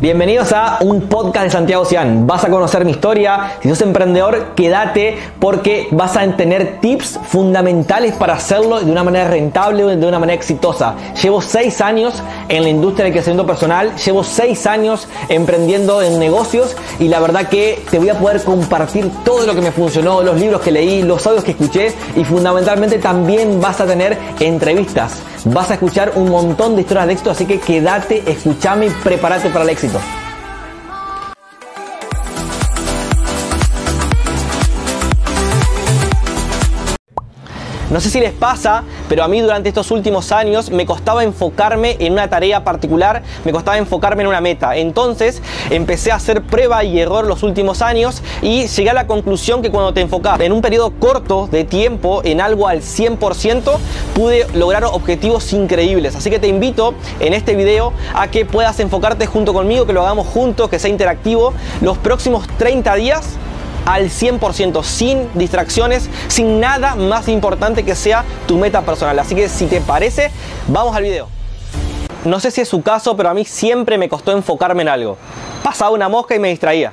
Bienvenidos a un podcast de Santiago Cian. Vas a conocer mi historia. Si sos emprendedor, quédate porque vas a tener tips fundamentales para hacerlo de una manera rentable, de una manera exitosa. Llevo seis años en la industria del crecimiento personal, llevo seis años emprendiendo en negocios y la verdad que te voy a poder compartir todo lo que me funcionó, los libros que leí, los audios que escuché y fundamentalmente también vas a tener entrevistas. Vas a escuchar un montón de historias de éxito, así que quédate, escúchame y prepárate para el éxito. No sé si les pasa, pero a mí durante estos últimos años me costaba enfocarme en una tarea particular, me costaba enfocarme en una meta. Entonces empecé a hacer prueba y error los últimos años y llegué a la conclusión que cuando te enfocas en un periodo corto de tiempo en algo al 100%, pude lograr objetivos increíbles. Así que te invito en este video a que puedas enfocarte junto conmigo, que lo hagamos juntos, que sea interactivo los próximos 30 días al 100%, sin distracciones, sin nada más importante que sea tu meta personal. Así que si te parece, vamos al video. No sé si es su caso, pero a mí siempre me costó enfocarme en algo. Pasaba una mosca y me distraía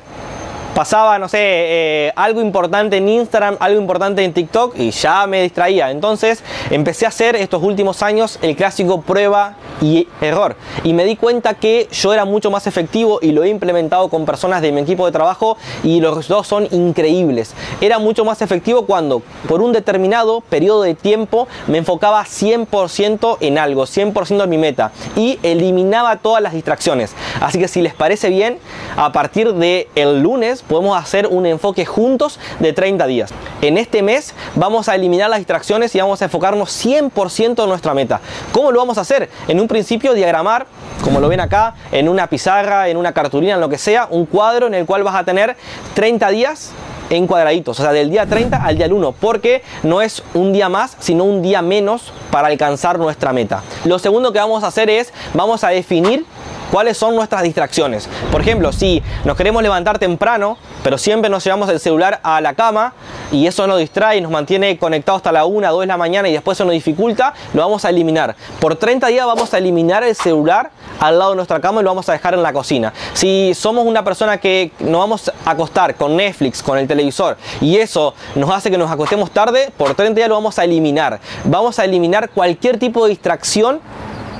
pasaba, no sé, eh, algo importante en Instagram, algo importante en TikTok y ya me distraía. Entonces empecé a hacer estos últimos años el clásico prueba y error. Y me di cuenta que yo era mucho más efectivo y lo he implementado con personas de mi equipo de trabajo y los resultados son increíbles. Era mucho más efectivo cuando por un determinado periodo de tiempo me enfocaba 100% en algo, 100% en mi meta y eliminaba todas las distracciones. Así que si les parece bien, a partir del el lunes podemos hacer un enfoque juntos de 30 días. En este mes vamos a eliminar las distracciones y vamos a enfocarnos 100% en nuestra meta. ¿Cómo lo vamos a hacer? En un principio diagramar, como lo ven acá, en una pizarra, en una cartulina, en lo que sea, un cuadro en el cual vas a tener 30 días en cuadraditos, o sea, del día 30 al día 1, porque no es un día más, sino un día menos para alcanzar nuestra meta. Lo segundo que vamos a hacer es, vamos a definir cuáles son nuestras distracciones. Por ejemplo, si nos queremos levantar temprano, pero siempre nos llevamos el celular a la cama y eso nos distrae y nos mantiene conectados hasta la 1, 2 de la mañana y después eso nos dificulta, lo vamos a eliminar. Por 30 días vamos a eliminar el celular al lado de nuestra cama y lo vamos a dejar en la cocina. Si somos una persona que nos vamos a acostar con Netflix, con el televisor y eso nos hace que nos acostemos tarde, por 30 días lo vamos a eliminar. Vamos a eliminar cualquier tipo de distracción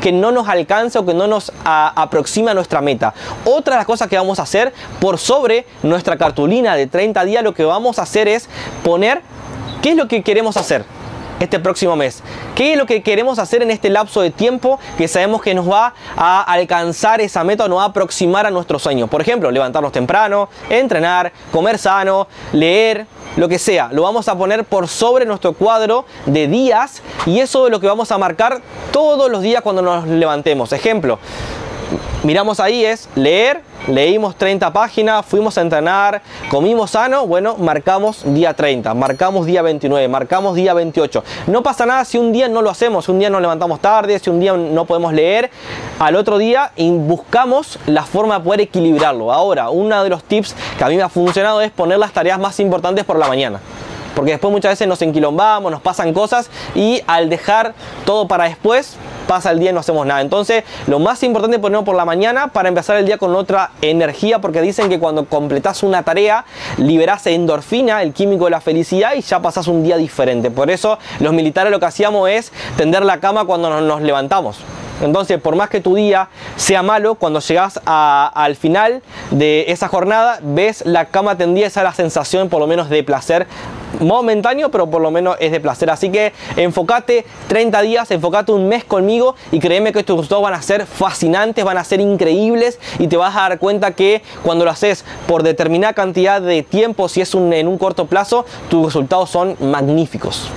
que no nos alcanza o que no nos aproxima a nuestra meta. Otra de las cosas que vamos a hacer por sobre nuestra cartulina de 30 días, lo que vamos a hacer es poner qué es lo que queremos hacer este próximo mes. ¿Qué es lo que queremos hacer en este lapso de tiempo que sabemos que nos va a alcanzar esa meta o nos va a aproximar a nuestro sueño? Por ejemplo, levantarnos temprano, entrenar, comer sano, leer, lo que sea, lo vamos a poner por sobre nuestro cuadro de días y eso es lo que vamos a marcar todos los días cuando nos levantemos. Ejemplo, miramos ahí es leer, leímos 30 páginas, fuimos a entrenar, comimos sano, bueno, marcamos día 30, marcamos día 29, marcamos día 28. No pasa nada si un día no lo hacemos, si un día nos levantamos tarde, si un día no podemos leer, al otro día buscamos la forma de poder equilibrarlo. Ahora, uno de los tips que a mí me ha funcionado es poner las tareas más importantes por la mañana porque después muchas veces nos enquilombamos, nos pasan cosas y al dejar todo para después, pasa el día y no hacemos nada. Entonces, lo más importante es ponerlo por la mañana para empezar el día con otra energía, porque dicen que cuando completas una tarea, liberas endorfina, el químico de la felicidad, y ya pasas un día diferente. Por eso, los militares lo que hacíamos es tender la cama cuando nos levantamos. Entonces, por más que tu día sea malo, cuando llegas al final de esa jornada, ves la cama tendida, esa es la sensación por lo menos de placer momentáneo, pero por lo menos es de placer. Así que enfócate 30 días, enfócate un mes conmigo y créeme que estos resultados van a ser fascinantes, van a ser increíbles y te vas a dar cuenta que cuando lo haces por determinada cantidad de tiempo, si es en un corto plazo, tus resultados son magníficos.